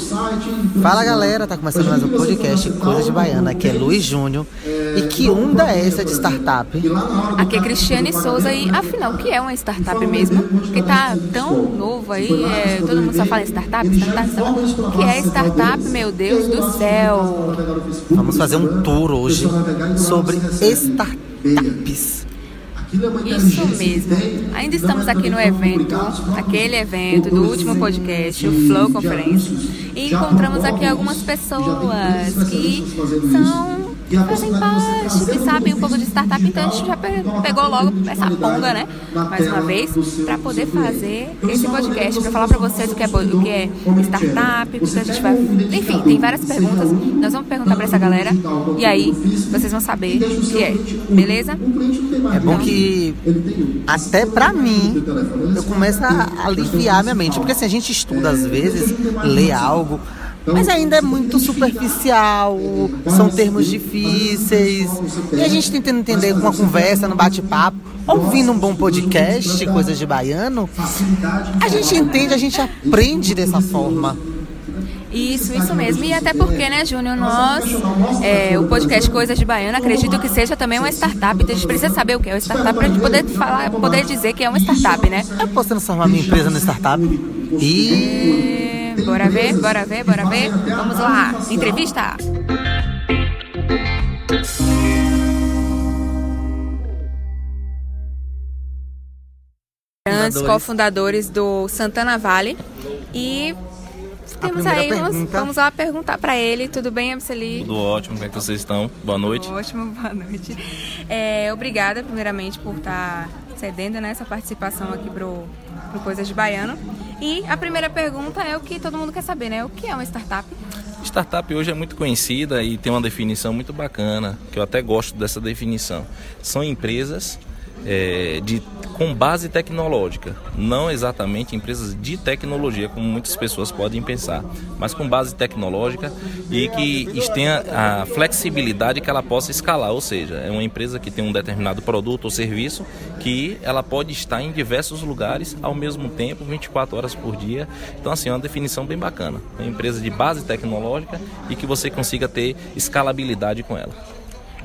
Fala galera, tá começando mais um podcast Coisa de Baiana, aqui é Luiz Júnior e que onda é essa de startup? Aqui é Cristiane Souza e afinal, o que é uma startup mesmo? Porque tá tão novo aí, é, todo mundo só fala startup, startup, startup. O que é startup, meu Deus do céu? Vamos fazer um tour hoje sobre startups. Isso mesmo. Ainda estamos aqui no evento, aquele evento do último podcast, o Flow Conference, e encontramos aqui algumas pessoas que são que fazem parte, que sabem um pouco de startup, então a gente já pegou logo essa ponga, né? Mais uma vez, para poder fazer esse podcast, para falar para vocês o que é, o que é startup, o que a gente vai. Enfim, tem várias perguntas. Nós vamos perguntar para essa galera e aí vocês vão saber o que é, beleza? É bom que até para mim eu começo a aliviar minha mente, porque assim a gente estuda às vezes, lê algo mas ainda é muito superficial, são termos difíceis. E a gente tentando entender com uma conversa, no bate-papo, ouvindo um bom podcast, coisas de baiano, a gente entende, a gente aprende dessa forma. Isso, isso mesmo. E até porque, né, Júnior, nós, é, o podcast Coisas de Baiano, acredito que seja também uma startup. Então a gente precisa saber o que é uma startup para a gente poder falar, poder dizer que é uma startup, né? Eu posso transformar minha empresa numa startup? E Bora ver, bora ver, bora ver. Vamos lá, entrevista. Grandes cofundadores do Santana Valley e temos aí uns, vamos lá perguntar para ele. Tudo bem, Abseli? Tudo ótimo, como é que vocês estão? Boa noite. Tudo ótimo, boa noite. É, obrigada, primeiramente, por estar cedendo né, essa participação aqui pro, pro Coisas de Baiano. E a primeira pergunta é o que todo mundo quer saber, né? O que é uma startup? Startup hoje é muito conhecida e tem uma definição muito bacana, que eu até gosto dessa definição. São empresas é, de, com base tecnológica, não exatamente empresas de tecnologia, como muitas pessoas podem pensar, mas com base tecnológica e que tenha a flexibilidade que ela possa escalar, ou seja, é uma empresa que tem um determinado produto ou serviço que ela pode estar em diversos lugares ao mesmo tempo, 24 horas por dia. Então, assim, é uma definição bem bacana. Uma empresa de base tecnológica e que você consiga ter escalabilidade com ela.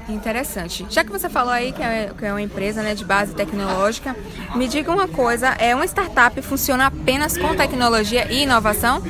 Interessante. Já que você falou aí que é, que é uma empresa né, de base tecnológica, me diga uma coisa: é uma startup funciona apenas com tecnologia e inovação?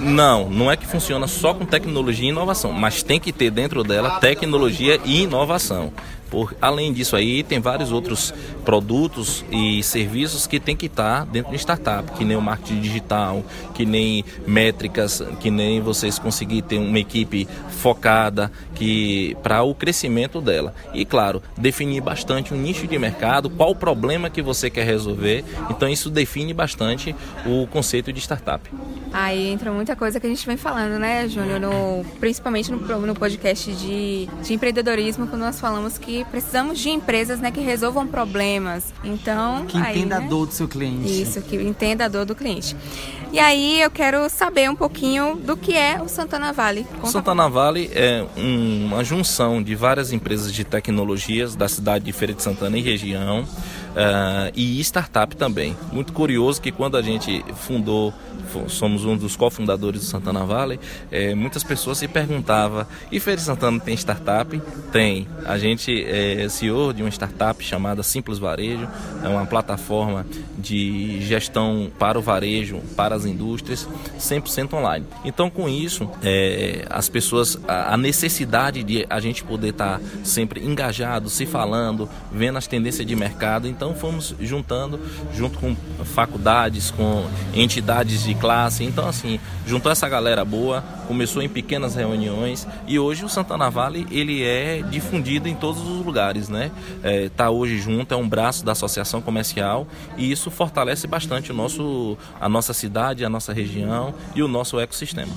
Não, não é que funciona só com tecnologia e inovação, mas tem que ter dentro dela tecnologia e inovação. Por, além disso aí, tem vários outros produtos e serviços que tem que estar dentro de startup, que nem o marketing digital, que nem métricas, que nem vocês conseguir ter uma equipe focada que para o crescimento dela. E claro, definir bastante um nicho de mercado, qual o problema que você quer resolver. Então isso define bastante o conceito de startup. Aí entra muita coisa que a gente vem falando, né, Júnior? No, principalmente no, no podcast de, de empreendedorismo, quando nós falamos que precisamos de empresas né, que resolvam problemas. Então, que aí, entenda né? a dor do seu cliente. Isso, que entenda a dor do cliente. E aí eu quero saber um pouquinho do que é o Santana Valley. O Santana Valley é um, uma junção de várias empresas de tecnologias da cidade de Feira de Santana e região uh, e startup também. Muito curioso que quando a gente fundou somos um dos cofundadores do Santana Valley, é, muitas pessoas se perguntavam, e Feira Santana tem startup? Tem. A gente é CEO de uma startup chamada Simples Varejo, é uma plataforma de gestão para o varejo, para as indústrias, 100% online. Então, com isso, é, as pessoas, a, a, necessidade de a gente poder estar tá sempre engajado, se falando, vendo as tendências de mercado, então fomos juntando, junto com faculdades, com entidades de classe. Então, assim, juntou essa galera boa, começou em pequenas reuniões e hoje o Santana Vale ele é difundido em todos os lugares, né? É, tá hoje junto, é um braço da associação comercial e isso fortalece bastante o nosso, a nossa cidade, a nossa região e o nosso ecossistema.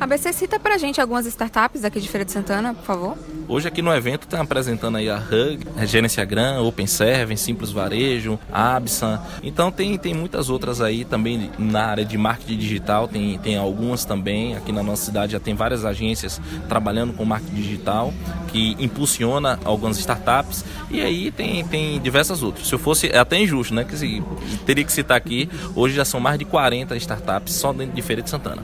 ABC, cita pra gente algumas startups aqui de Feira de Santana, por favor. Hoje aqui no evento está apresentando aí a Hug, a Gerência Gran, Open Service, Simples Varejo, Absa. Então tem, tem muitas outras aí também na área de marketing digital, tem, tem algumas também. Aqui na nossa cidade já tem várias agências trabalhando com marketing digital que impulsiona algumas startups e aí tem, tem diversas outras. Se eu fosse, é até injusto, né? Que se, teria que citar aqui, hoje já são mais de 40 startups só dentro de Feira de Santana.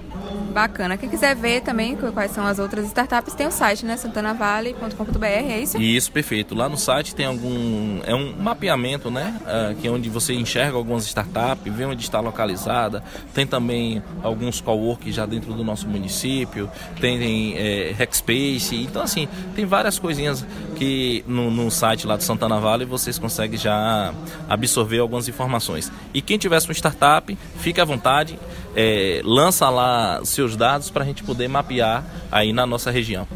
Bacana. Quem quiser ver também quais são as outras startups, tem o site, né? santanavale.com.br, é isso? Isso, perfeito. Lá no site tem algum. É um mapeamento, né? Uh, que é onde você enxerga algumas startups, vê onde está localizada. Tem também alguns cowork já dentro do nosso município. Tem é, Hackspace. Então, assim, tem várias coisinhas que no, no site lá do Santana Vale vocês conseguem já absorver algumas informações. E quem tivesse uma startup, fique à vontade é, lança lá seus dados para a gente poder mapear aí na nossa região.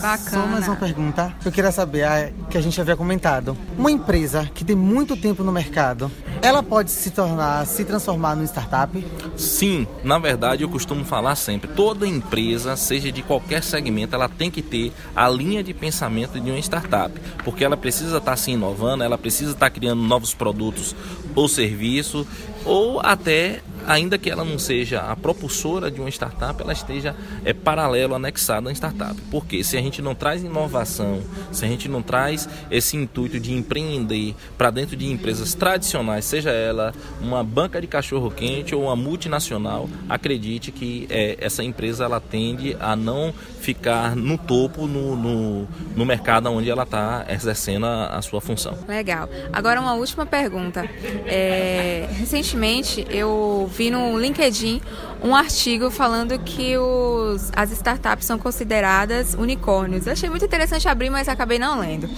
Bacana. Só mais uma pergunta. Eu queria saber, a, que a gente havia comentado. Uma empresa que tem muito tempo no mercado, ela pode se tornar, se transformar numa startup? Sim, na verdade eu costumo falar sempre, toda empresa, seja de qualquer segmento, ela tem que ter a linha de pensamento de uma startup, porque ela precisa estar se inovando, ela precisa estar criando novos produtos ou serviços, ou até ainda que ela não seja a propulsora de uma startup, ela esteja é, paralelo, anexada à startup. Porque se a gente não traz inovação, se a gente não traz esse intuito de empreender para dentro de empresas tradicionais, seja ela uma banca de cachorro quente ou uma multinacional, acredite que é, essa empresa ela tende a não ficar no topo no, no, no mercado onde ela está exercendo a, a, sua função. Legal. Agora uma última pergunta. É, recentemente eu vi no LinkedIn um artigo falando que os, as startups são consideradas unicórnios. Eu achei muito interessante abrir, mas acabei não lendo.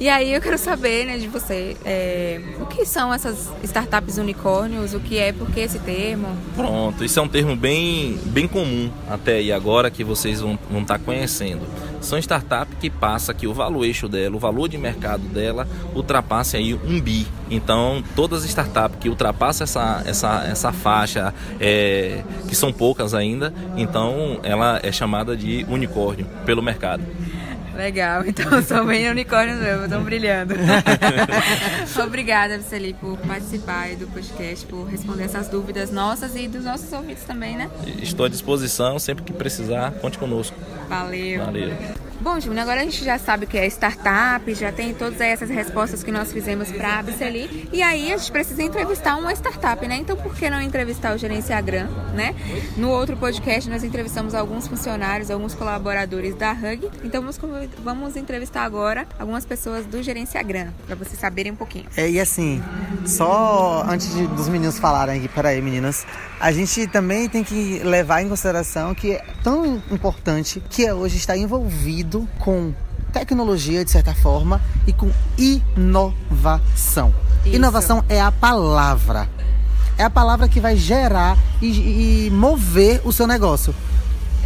E aí eu quero saber né, de você é, o que são essas startups unicórnios, o que é, por que esse termo? Pronto, isso é um termo bem, bem comum até aí agora que vocês vão, vão estar conhecendo. São startups que passa que o valuation dela, o valor de mercado dela ultrapasse aí um bi. Então todas as startups que ultrapassam essa, essa, essa faixa, é, que são poucas ainda, então ela é chamada de unicórnio pelo mercado. Legal, então são bem unicórnios mesmo, estão brilhando. Obrigada, Viceli, por participar do podcast, por responder essas dúvidas nossas e dos nossos ouvintes também, né? Estou à disposição, sempre que precisar, conte conosco. Valeu. Valeu. Bom, Júnior, agora a gente já sabe o que é startup, já tem todas essas respostas que nós fizemos para a Abiceli. E aí a gente precisa entrevistar uma startup, né? Então por que não entrevistar o gerente né? No outro podcast nós entrevistamos alguns funcionários, alguns colaboradores da Hug. Então vamos, vamos entrevistar agora algumas pessoas do Agran, para vocês saberem um pouquinho. É, e assim, só antes de, dos meninos falarem aqui, peraí meninas, a gente também tem que levar em consideração que é tão importante que é hoje estar envolvido com tecnologia, de certa forma, e com inovação. Isso. Inovação é a palavra. É a palavra que vai gerar e, e mover o seu negócio.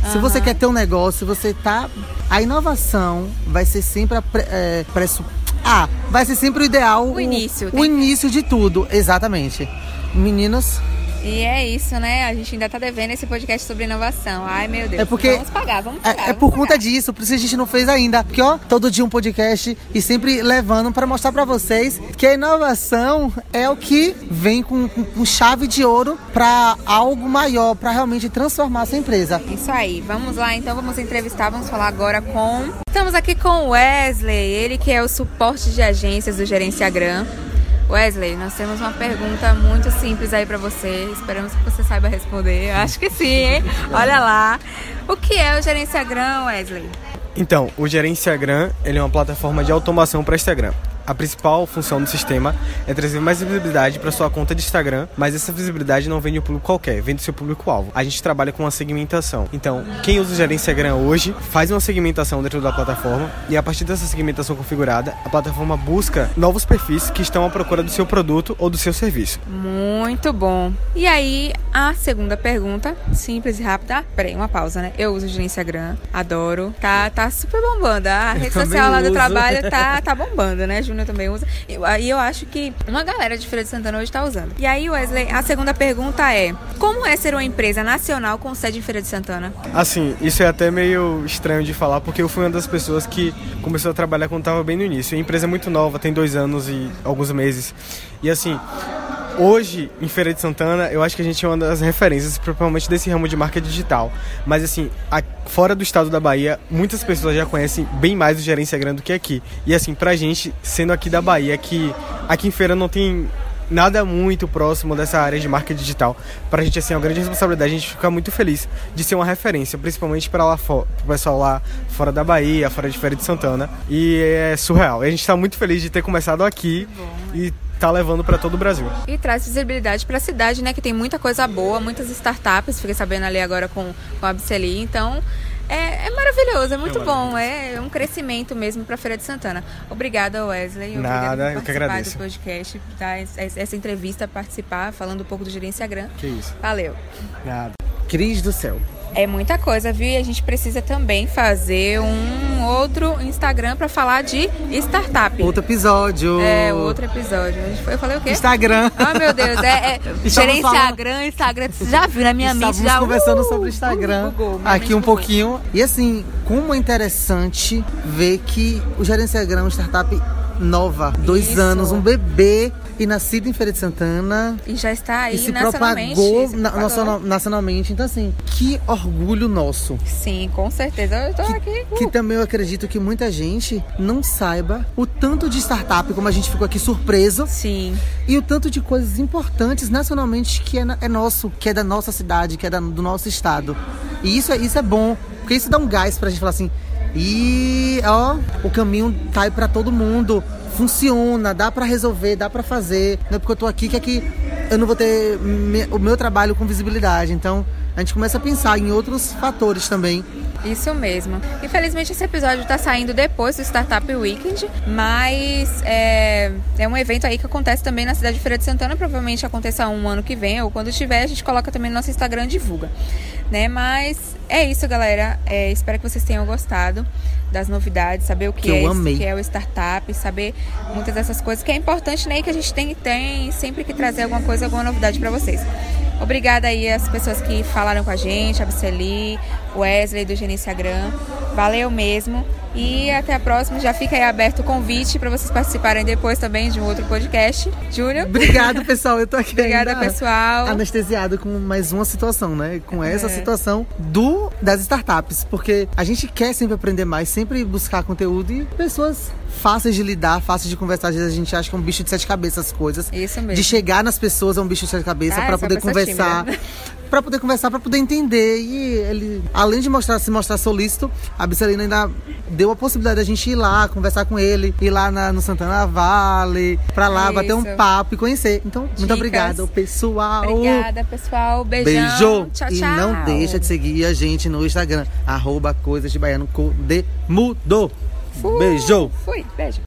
Uhum. Se você quer ter um negócio, você tá. A inovação vai ser sempre a é, preço. Ah, vai ser sempre o ideal. O início. O, o início de tudo, exatamente. Meninos, e é isso, né? A gente ainda tá devendo esse podcast sobre inovação. Ai, meu Deus. É porque vamos pagar, vamos pagar. É, vamos é por pagar. conta disso, por isso a gente não fez ainda. Porque, ó, todo dia um podcast e sempre levando para mostrar para vocês que a inovação é o que vem com, com, com chave de ouro para algo maior, para realmente transformar essa empresa. Isso aí. Vamos lá, então vamos entrevistar, vamos falar agora com. Estamos aqui com o Wesley, ele que é o suporte de agências do Gerenciagram. Wesley, nós temos uma pergunta muito simples aí para você. Esperamos que você saiba responder. Acho que sim, hein? Olha lá. O que é o Gerenciagram, Wesley? Então, o Gerenciagram ele é uma plataforma de automação para Instagram. A principal função do sistema é trazer mais visibilidade para sua conta de Instagram, mas essa visibilidade não vem de um público qualquer, vem do seu público-alvo. A gente trabalha com uma segmentação. Então, quem usa o Gerência Instagram hoje faz uma segmentação dentro da plataforma e a partir dessa segmentação configurada, a plataforma busca novos perfis que estão à procura do seu produto ou do seu serviço. Muito bom. E aí, a segunda pergunta, simples e rápida. Peraí, uma pausa, né? Eu uso o Instagram, adoro. Tá, tá super bombando. A rede social lá do trabalho tá, tá bombando, né, Júnior? Júnior também usa. E aí eu acho que uma galera de Feira de Santana hoje está usando. E aí, Wesley, a segunda pergunta é: como é ser uma empresa nacional com sede em Feira de Santana? Assim, isso é até meio estranho de falar, porque eu fui uma das pessoas que começou a trabalhar quando estava bem no início. A empresa é muito nova, tem dois anos e alguns meses. E assim, hoje, em Feira de Santana, eu acho que a gente é uma das referências, principalmente desse ramo de marca digital. Mas assim, a, fora do estado da Bahia, muitas pessoas já conhecem bem mais o Gerência Grande do que aqui. E assim, pra gente, sendo aqui da Bahia, que aqui em Feira não tem nada muito próximo dessa área de marketing digital. Pra gente, assim, é uma grande responsabilidade. A gente fica muito feliz de ser uma referência, principalmente para lá fora, pro pessoal lá fora da Bahia, fora de Feira de Santana. E é surreal. E a gente tá muito feliz de ter começado aqui e tá levando para todo o Brasil. E traz visibilidade para a cidade, né? Que tem muita coisa boa, muitas startups. Fiquei sabendo ali agora com, com a Abseli. Então, é, é, maravilhoso, é muito é bom, é um crescimento mesmo para a Feira de Santana. Obrigada, Wesley. Nada, eu que agradeço. do podcast, dar essa entrevista, participar, falando um pouco do Gerenciagram. Que isso. Valeu. Nada. Cris do céu. É muita coisa, viu? E a gente precisa também fazer um outro Instagram para falar de startup. Outro episódio. É, outro episódio. Eu falei o quê? Instagram. Ah, oh, meu Deus. É, é Instagram, Instagram. Já viu na minha Estávamos mente? Já conversando uh, sobre Instagram. Uh, aqui um pouquinho. E assim, como é interessante ver que o Gerenciagram é uma startup nova, dois Isso. anos, um bebê e nascido em Feira de Santana. E já está aí e se. Propagou, se propagou. nacionalmente. Então, assim, que orgulho nosso. Sim, com certeza. Eu tô que, aqui. Uh. Que também eu acredito que muita gente não saiba o tanto de startup, como a gente ficou aqui surpreso. Sim. E o tanto de coisas importantes nacionalmente que é, é nosso, que é da nossa cidade, que é da, do nosso estado. E isso é, isso é bom, porque isso dá um gás pra gente falar assim. E ó, o caminho tá aí para todo mundo funciona, dá para resolver, dá para fazer. Não é porque eu tô aqui que aqui eu não vou ter me, o meu trabalho com visibilidade. Então, a gente começa a pensar em outros fatores também. Isso mesmo. Infelizmente esse episódio está saindo depois do Startup Weekend, mas é, é, um evento aí que acontece também na cidade de Feira de Santana. Provavelmente aconteça um ano que vem ou quando estiver, a gente coloca também no nosso Instagram e divulga. Né? Mas é isso, galera. É, espero que vocês tenham gostado das novidades, saber o que, que é, isso, que é o startup, saber muitas dessas coisas que é importante, né? E que a gente tem, tem sempre que trazer alguma coisa, alguma novidade para vocês. Obrigada aí às pessoas que falaram com a gente, a Biceli, Wesley do Gerenciagram. Valeu mesmo. E até a próxima. Já fica aí aberto o convite para vocês participarem depois também de um outro podcast. Júnior. Obrigado, pessoal. Eu tô aqui. Obrigada, pessoal. Anestesiado com mais uma situação, né? Com essa é. situação do das startups. Porque a gente quer sempre aprender mais, sempre buscar conteúdo e pessoas fáceis de lidar, fáceis de conversar. Às vezes a gente acha que é um bicho de sete cabeças as coisas. Isso mesmo. De chegar nas pessoas é um bicho de sete cabeças ah, para poder conversar. para poder conversar, para poder entender. E ele, além de mostrar, se mostrar solícito, a Bicelina ainda deu a possibilidade da gente ir lá, conversar com ele, ir lá na, no Santana Vale, para lá, Isso. bater um papo e conhecer. Então, Dicas. muito obrigada, pessoal. Obrigada, pessoal. Beijão. Beijo. Tchau, e não deixa de seguir a gente no Instagram, arroba Coisas de Baiano com Beijo. Fui. Beijo.